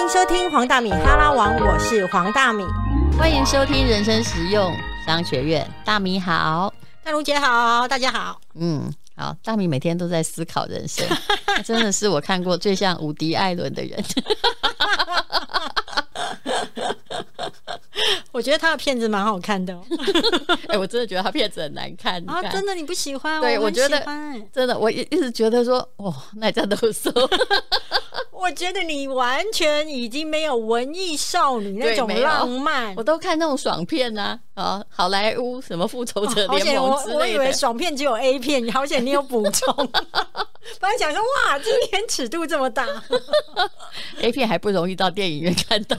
迎收听黄大米哈拉王，我是黄大米。欢迎收听人生实用商学院，大米好，大如姐好，大家好。嗯，好，大米每天都在思考人生，他 真的是我看过最像伍迪·艾伦的人。我觉得他的片子蛮好看的、哦。哎、我真的觉得他片子很难看。啊，真的你不喜欢？对，我觉得喜欢真的，我一一直觉得说，哦，那叫都说，我觉得你完全已经没有文艺少女那种浪漫我。都看那种爽片啊，啊，好莱坞什么复仇者 联盟之我以为。爽片只有 A 片，好险你有补充。本来想说哇，今天尺度这么大，A 片还不容易到电影院看到。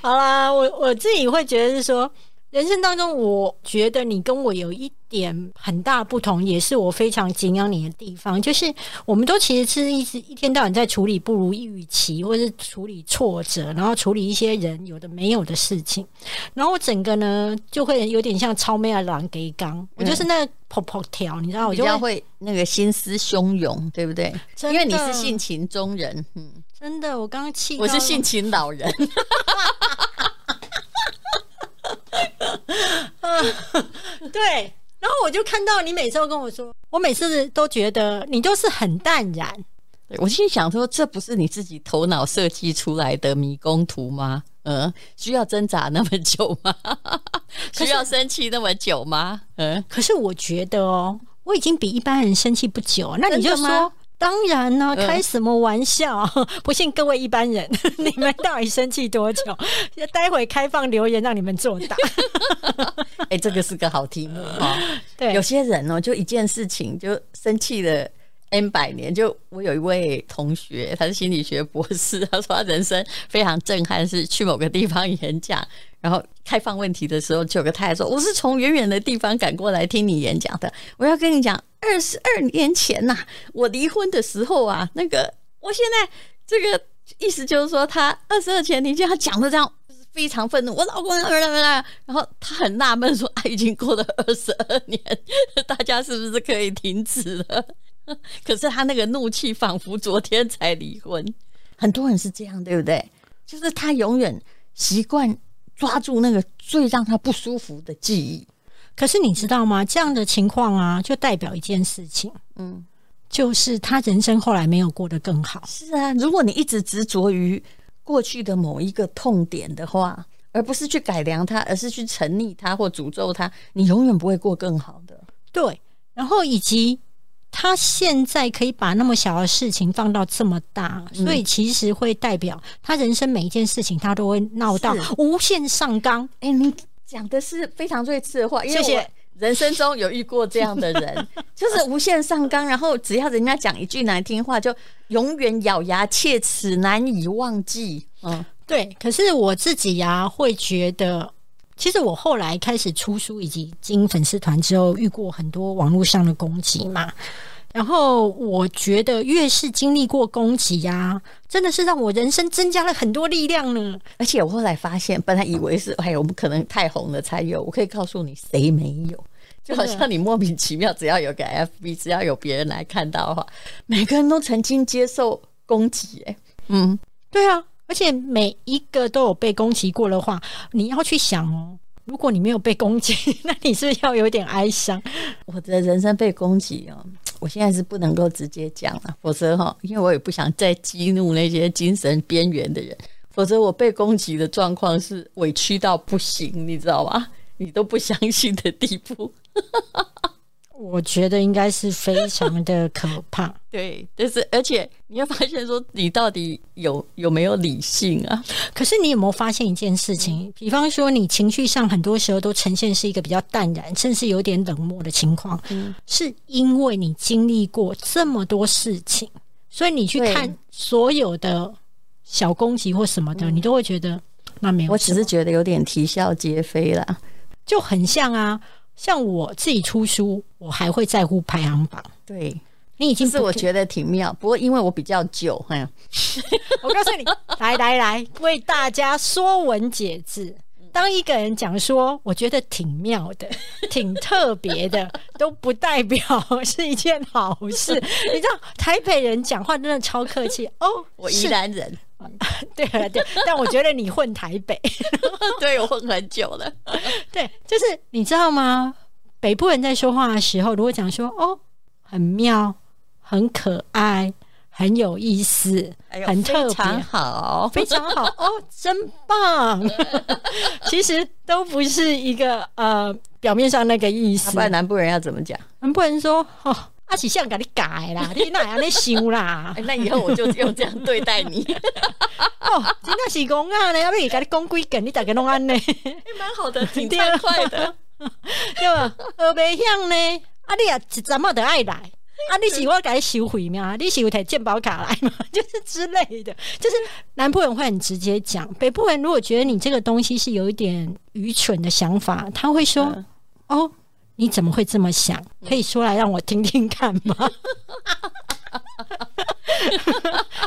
好啦，我我自己会觉得是说，人生当中，我觉得你跟我有一点很大不同，也是我非常敬仰你的地方，就是我们都其实是一直一天到晚在处理不如意预期，或是处理挫折，然后处理一些人有的没有的事情，然后我整个呢就会有点像超妹的狼给刚，我就是那个跑跑跳，你知道，我比就会那个心思汹涌，对不对？因为你是性情中人，嗯，真的，我刚刚气，我是性情老人。对，然后我就看到你每次都跟我说，我每次都觉得你都是很淡然。我心想说，这不是你自己头脑设计出来的迷宫图吗？嗯，需要挣扎那么久吗？需要生气那么久吗？嗯，可是我觉得哦，我已经比一般人生气不久，那你就说。当然呢、嗯开什么玩笑？不信各位一般人，你们到底生气多久？待会开放留言让你们作答。哎、这个是个好题目 哈、对，有些人哦，就一件事情就生气了 N 百年。就我有一位同学，他是心理学博士，他说他人生非常震撼，是去某个地方演讲，然后开放问题的时候，就有个太太说：“我是从远远的地方赶过来听你演讲的。我要跟你讲，二十二年前呐、我离婚的时候啊，那个我现在这个意思就是说，他二十二前你就他讲的这样。”非常愤怒，我老公然后他很纳闷说：“啊，已经过了二十二年，大家是不是可以停止了？” 可是他那个怒气仿佛昨天才离婚，很多人是这样，对不对？就是他永远习惯抓住那个最让他不舒服的记忆。可是你知道吗？这样的情况啊，就代表一件事情，嗯，就是他人生后来没有过得更好。是啊，如果你一直执着于过去的某一个痛点的话，而不是去改良它，而是去沉溺它或诅咒它，你永远不会过更好的。对，然后以及他现在可以把那么小的事情放到这么大，嗯所以其实会代表他人生每一件事情他都会闹到无限上纲。哎、你讲的是非常睿智的话，因为谢谢我人生中有遇过这样的人，就是无限上纲，然后只要人家讲一句难听话，就永远咬牙切齿，难以忘记。嗯，对，可是我自己呀、会觉得。其实我后来开始出书以及经营粉丝团之后，遇过很多网络上的攻击嘛。然后我觉得越是经历过攻击呀、真的是让我人生增加了很多力量呢。而且我后来发现，本来以为是哎，我们可能太红了才有，我可以告诉你，谁没有？就好像你莫名其妙，只要有个 FB，只要有别人来看到的话，每个人都曾经接受攻击。哎，嗯，对啊，而且每一个都有被攻击过的话，你要去想哦，如果你没有被攻击，那你是不是要有点哀伤？我的人生被攻击哦，我现在是不能够直接讲了，否则哈，因为我也不想再激怒那些精神边缘的人，否则我被攻击的状况是委屈到不行，你知道吗？你都不相信的地步。我觉得应该是非常的可怕。对，但是而且你会发现说，你到底有有没有理性啊？可是你有没有发现一件事情？比方说，你情绪上很多时候都呈现是一个比较淡然，甚至有点冷漠的情况，嗯是因为你经历过这么多事情，所以你去看所有的小攻击或什么的，你都会觉得那没有。我只是觉得有点啼笑皆非啦。就很像啊，像我自己出书，我还会在乎排行榜。对，你已经是我觉得挺妙，不过因为我比较久，哎，我告诉你，来来来，为大家说文解字。当一个人讲说，我觉得挺妙的、挺特别的，都不代表是一件好事。你知道，台北人讲话真的超客气哦。我宜兰人，对对，但我觉得你混台北，对我混很久了。对，就是你知道吗？北部人在说话的时候，如果讲说哦，很妙、很可爱。很有意思，很特别，好，非常好哦，真棒！其实都不是一个呃表面上那个意思。不然南部人要怎么讲？南部人说：“哦，阿喜像给你改啦，你哪样你修啦？”那以后我就用这样对待你。哦，真的是公啊！你要不给你讲几梗，你大概弄安呢？蛮好的，挺畅快的，对吧？呃，别像呢，啊，你啊，怎么都爱来。啊！你喜欢改收回吗？你喜欢台健保卡来吗？就是之类的，就是南部人会很直接讲，北部人如果觉得你这个东西是有一点愚蠢的想法，他会说：“哦，你怎么会这么想？可以说来让我听听看吗？”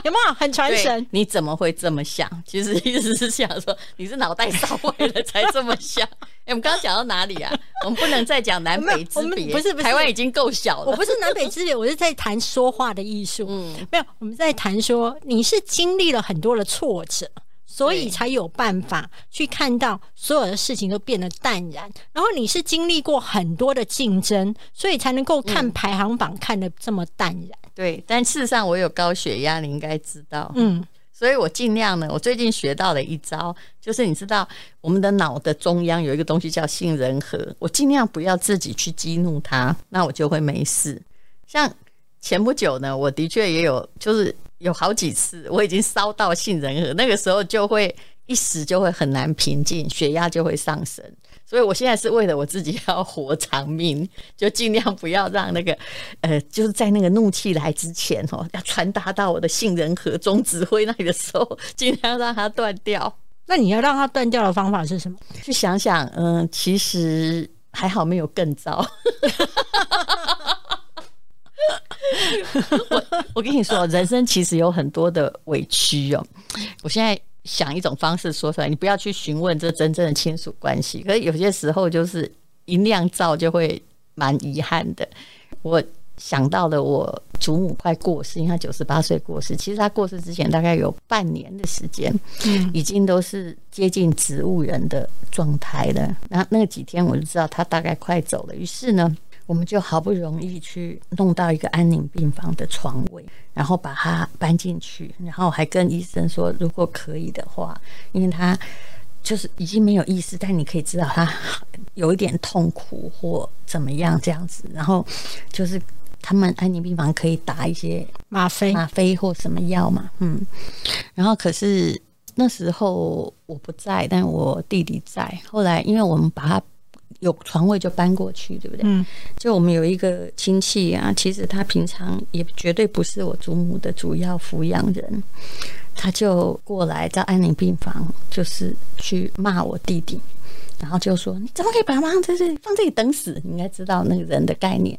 有没有很传神？你怎么会这么想？其实意思是想说你是脑袋烧坏了才这么想。哎，我们刚刚讲到哪里啊？我们不能再讲南北之别，不是台湾已经够小了。我不是南北之别，我是在谈说话的艺术。嗯，没有，我们在谈说你是经历了很多的挫折，所以才有办法去看到所有的事情都变得淡然。然后你是经历过很多的竞争，所以才能够看排行榜看得这么淡然。对，但事实上我有高血压，你应该知道。嗯，所以我尽量呢，我最近学到了一招，就是你知道我们的脑的中央有一个东西叫杏仁核，我尽量不要自己去激怒它，那我就会没事。像前不久呢，我的确也有，就是有好几次我已经烧到杏仁核，那个时候就会一时就会很难平静，血压就会上升。所以，我现在是为了我自己要活长命，就尽量不要让那个，呃，就是在那个怒气来之前哦，要传达到我的杏仁核中指挥那里的时候，尽量让它断掉。那你要让它断掉的方法是什么？去想想，嗯，其实还好，没有更糟。我我跟你说，人生其实有很多的委屈哦。我现在。想一种方式说出来，你不要去询问这真正的亲属关系。可是有些时候就是一酿造就会蛮遗憾的。我想到了我祖母快过世，因为她九十八岁过世。其实她过世之前大概有半年的时间，已经都是接近植物人的状态了。那那几天我就知道她大概快走了。于是呢。我们就好不容易去弄到一个安宁病房的床位，然后把他搬进去，然后还跟医生说，如果可以的话，因为他就是已经没有意识，但你可以知道他有一点痛苦或怎么样这样子，然后就是他们安宁病房可以打一些吗啡、吗啡或什么药嘛，嗯，然后可是那时候我不在，但我弟弟在。后来因为我们把他。有床位就搬过去，对不对？嗯，就我们有一个亲戚啊，其实他平常也绝对不是我祖母的主要抚养人，他就过来在安宁病房，就是去骂我弟弟，然后就说：“你怎么可以把妈放在这里，放这里等死？你应该知道那个人的概念。”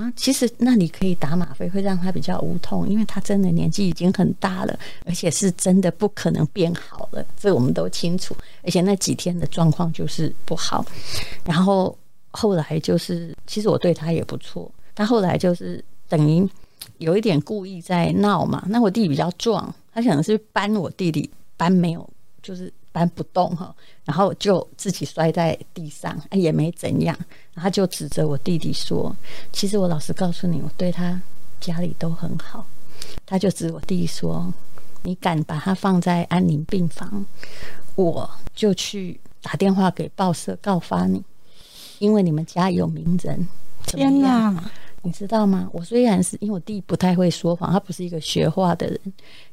然后其实那你可以打吗啡，会让他比较无痛，因为他真的年纪已经很大了，而且是真的不可能变好了，这我们都清楚。而且那几天的状况就是不好。然后后来就是，其实我对他也不错，他后来就是等于有一点故意在闹嘛。那我弟弟比较壮，他可能是搬我弟弟搬没有，就是。搬不动哈，然后就自己摔在地上，也没怎样。他就指着我弟弟说：“其实我老实告诉你，我对他家里都很好。”他就指我弟弟说：“你敢把他放在安宁病房，我就去打电话给报社告发你，因为你们家有名人。”天哪！你知道吗？我虽然是因为我弟不太会说谎，他不是一个学话的人。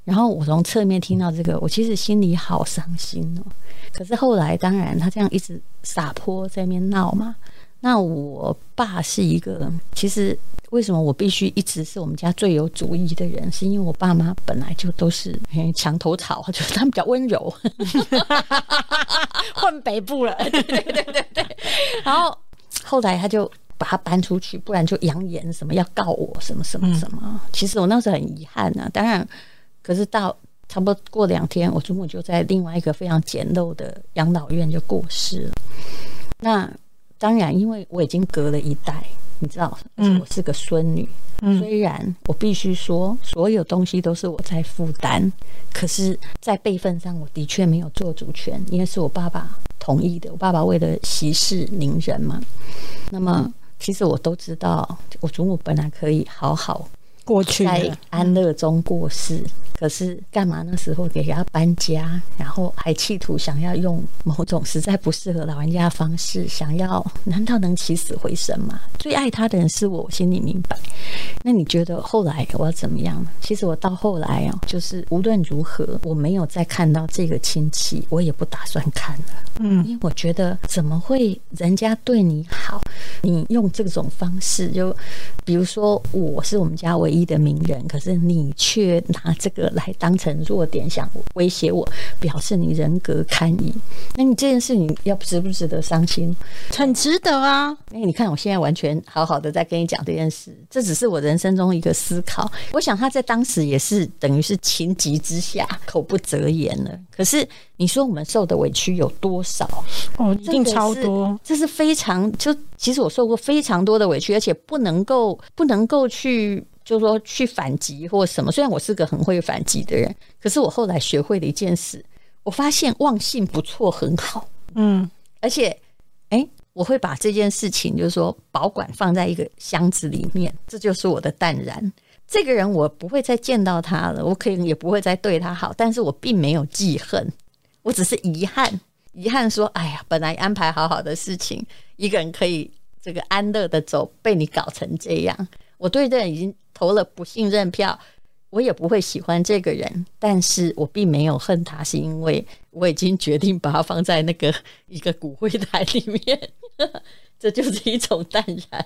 然后我从侧面听到这个，我其实心里好伤心哦。可是后来，当然他这样一直撒泼在那边闹嘛。那我爸是一个，其实为什么我必须一直是我们家最有主意的人？是因为我爸妈本来就都是墙头草，就是他们比较温柔，混北部了。对对对对。然后后来他就。把它搬出去，不然就扬言什么要告我什么什么什么。其实我那时候很遗憾啊，当然，可是到差不多过两天，我祖母就在另外一个非常简陋的养老院就过世了。那当然，因为我已经隔了一代，你知道，而且我是个孙女。虽然我必须说，所有东西都是我在负担，可是，在辈分上，我的确没有做主权，因为是我爸爸同意的。我爸爸为了息事宁人嘛。那么，其实我都知道，我祖母本来可以好好过去，在安乐中过世。可是干嘛那时候给他搬家，然后还企图想要用某种实在不适合老人家的方式，想要难道能起死回生吗？最爱他的人是我，我心里明白。那你觉得后来我要怎么样呢？其实我到后来啊，就是无论如何，我没有再看到这个亲戚，我也不打算看了。嗯，因为我觉得怎么会人家对你好，你用这种方式，就比如说我是我们家唯一的名人，可是你却拿这个。来当成弱点，想威胁我，表示你人格堪疑。那你这件事，你要值不值得伤心？很值得啊！哎你看，我现在完全好好的在跟你讲这件事，这只是我人生中一个思考。我想他在当时也是等于是情急之下口不择言了。可是你说我们受的委屈有多少？哦，一定超多。这是非常就，其实我受过非常多的委屈，而且不能够不能够去。就是说去反击或什么，虽然我是个很会反击的人，可是我后来学会了一件事，我发现忘性不错，很好，嗯，而且，哎，我会把这件事情就是说保管放在一个箱子里面，这就是我的淡然。这个人我不会再见到他了，我可以也不会再对他好，但是我并没有记恨，我只是遗憾，遗憾说，哎呀，本来安排好好的事情，一个人可以这个安乐的走，被你搞成这样。我对这人已经投了不信任票，我也不会喜欢这个人，但是我并没有恨他，是因为我已经决定把他放在那个一个骨灰台里面，这就是一种淡然。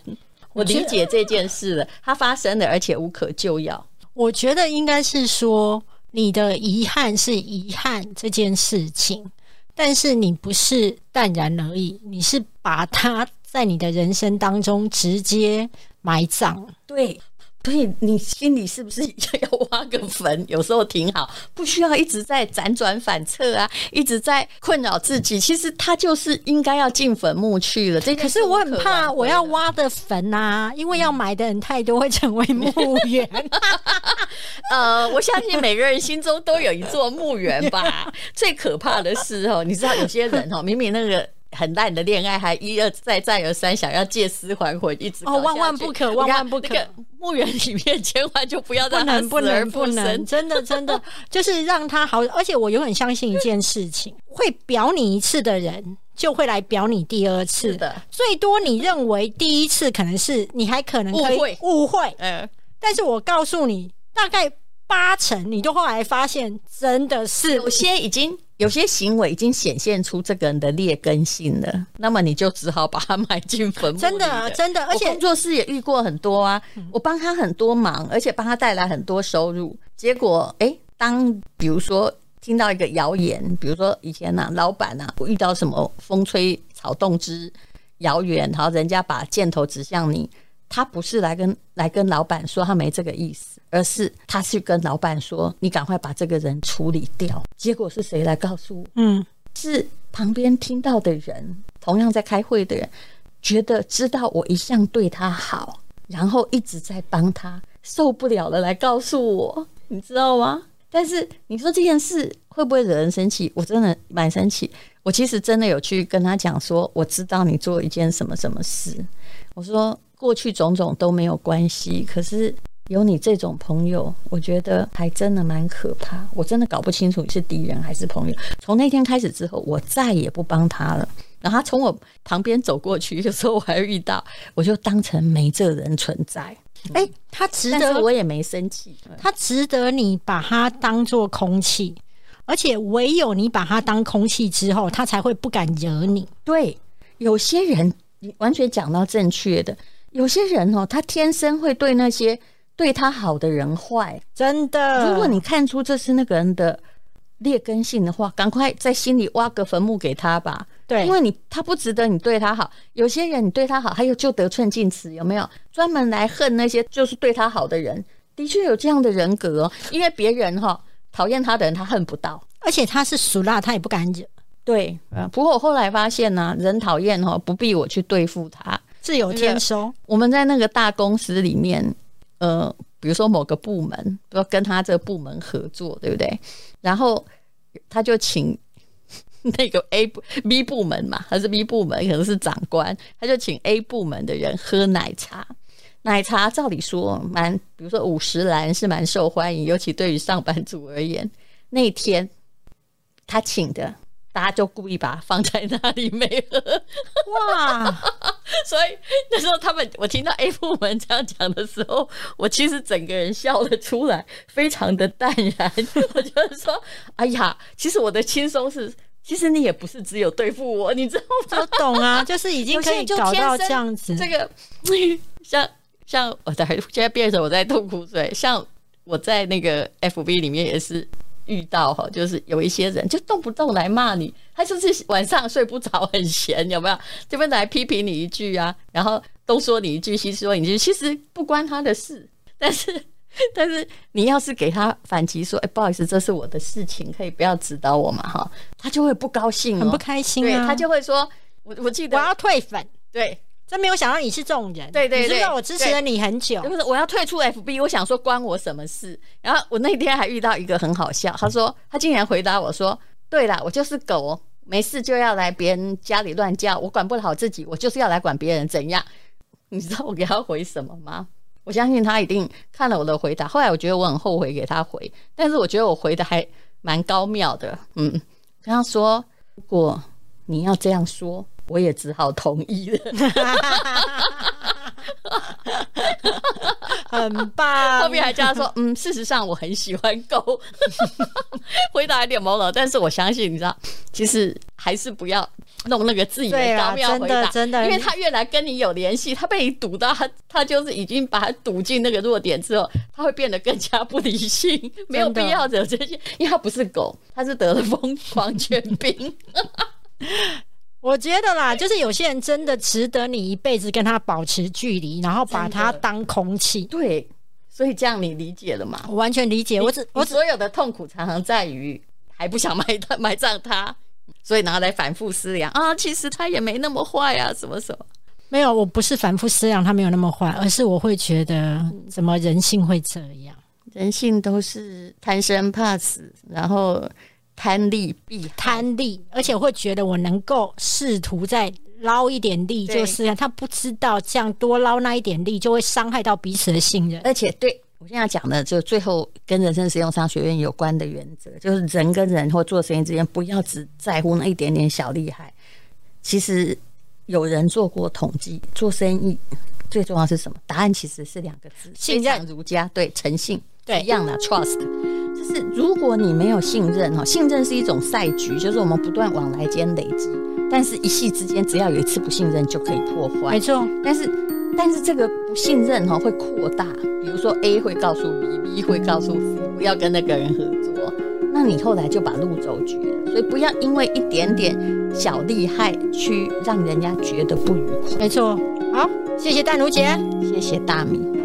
我理解这件事了，它发生了，而且无可救药。我觉得应该是说，你的遗憾是遗憾这件事情，但是你不是淡然而已，你是把它在你的人生当中直接。埋葬，对，所以你心里是不是要挖个坟？有时候挺好，不需要一直在辗转反侧啊，一直在困扰自己。其实他就是应该要进坟墓去了。这可是我很怕，我要挖的坟啊，因为要埋的人太多，会成为墓园。呃，我相信每个人心中都有一座墓园吧。最可怕的是哦，你知道有些人哦，明明那个。很烂的恋爱，还一而再再而三想要借尸还魂，一直哦，万万不可，万万不可！墓园里面千万就不要不能不能不能，真的真的 就是让他好。而且我永远相信一件事情：会表你一次的人，就会来表你第二次的。最多你认为第一次可能是你还可能误会误会，嗯，但是我告诉你，大概八成，你就后来发现真的是有些已经。有些行为已经显现出这个人的劣根性了，那么你就只好把他埋进坟墓。真的，真的，而且工作室也遇过很多啊，我帮他很多忙，而且帮他带来很多收入。结果，哎，当比如说听到一个谣言，比如说以前呐，老板呐，遇到什么风吹草动之谣言，然后人家把箭头指向你。他不是来跟来跟老板说他没这个意思，而是他去跟老板说：“你赶快把这个人处理掉。”结果是谁来告诉我？嗯，是旁边听到的人，同样在开会的人，觉得知道我一向对他好，然后一直在帮他，受不了了来告诉我，你知道吗？但是你说这件事会不会惹人生气？我真的蛮生气。我其实真的有去跟他讲说，我知道你做一件什么什么事，我说。过去种种都没有关系，可是有你这种朋友，我觉得还真的蛮可怕。我真的搞不清楚你是敌人还是朋友。从那天开始之后，我再也不帮他了。然后他从我旁边走过去，有时候我还遇到，我就当成没这人存在。哎，他值得，我也没生气。他值得你把他当做空气，而且唯有你把他当空气之后，他才会不敢惹你。对，有些人你完全讲到正确的。有些人哦，他天生会对那些对他好的人坏，真的。如果你看出这是那个人的劣根性的话，赶快在心里挖个坟墓给他吧。对，因为你他不值得你对他好。有些人你对他好，还有就得寸进尺，有没有？专门来恨那些就是对他好的人，的确有这样的人格哦。因为别人哈讨厌他的人他恨不到，而且他是属辣，他也不敢惹，对，啊，不过我后来发现呢、人讨厌哦，不必我去对付他。自有天收。我们在那个大公司里面，呃，比如说某个部门，要跟他这个部门合作，对不对？然后他就请 那个 A 部 B 部门嘛，他是 B 部门，可能是长官，他就请 A 部门的人喝奶茶。奶茶照理说蛮，比如说五十兰是蛮受欢迎，尤其对于上班族而言。那天他请的，大家就故意把它放在那里没喝。哇，所以那时候他们，我听到 A 部门这样讲的时候，我其实整个人笑了出来，非常的淡然。我就是说，哎呀，其实我的轻松是，其实你也不是只有对付我，你知道吗？我懂啊，就是已经可以搞到这样子。这个像像我在现在变成我在吐苦水，像我在那个 FB 里面也是遇到哈，就是有一些人就动不动来骂你，他就是晚上睡不着，很闲，有没有？这边来批评你一句啊，然后东说你一句，西说你一句，其实不关他的事，但是。但是你要是给他反击说，哎、不好意思，这是我的事情，可以不要指导我嘛，哈，他就会不高兴、哦，很不开心对啊！他就会说，我我记得我要退粉，对，真没有想到你是这种人。对对对你知道我支持了你很久就。是我要退出 FB，我想说关我什么事？然后我那天还遇到一个很好笑，他说他竟然回答我说：“对啦，我就是狗，没事就要来别人家里乱叫，我管不好自己，我就是要来管别人怎样？” 你知道我给他回什么吗？我相信他一定看了我的回答。后来我觉得我很后悔给他回，但是我觉得我回的还蛮高妙的。嗯，跟他说：“如果你要这样说，我也只好同意了。”很棒。后面还加说，嗯，事实上我很喜欢狗，回答有点懵了，但是我相信，你知道，其实还是不要弄那个自己的对啦高妙回答，真的真的因为他越来跟你有联系，他被你堵到，他他就是已经把他堵进那个弱点之后，他会变得更加不理性，没有必要惹这些，因为他不是狗，他是得了疯狂犬病。我觉得啦，就是有些人真的值得你一辈子跟他保持距离，然后把他当空气。对，所以这样你理解了吗？我完全理解，我只我只所有的痛苦常常在于还不想埋他埋葬他，所以拿来反复思量啊，其实他也没那么坏啊，什么什么。没有，我不是反复思量他没有那么坏，而是我会觉得怎么人性会这样？人性都是贪生怕死，然后贪利必。贪利，而且会觉得我能够试图再捞一点利，就是他不知道这样多捞那一点利就会伤害到彼此的信任。而且对我现在讲的，就最后跟人生实用商学院有关的原则，就是人跟人或做生意之间，不要只在乎那一点点小利害。其实有人做过统计，做生意最重要是什么？答案其实是两个字：信任儒家，对，诚信，对一样的 trust。就是如果你没有信任哈，信任是一种赛局，就是我们不断往来间累积，但是一夕之间，只要有一次不信任就可以破坏没。错，但是但是这个不信任哈、会扩大，比如说 A 会告诉 B，B 会告诉 C 不要跟那个人合作，那你后来就把路走绝了。所以不要因为一点点小利害去让人家觉得不愉快。没错。好，谢谢淡如姐。谢谢大米。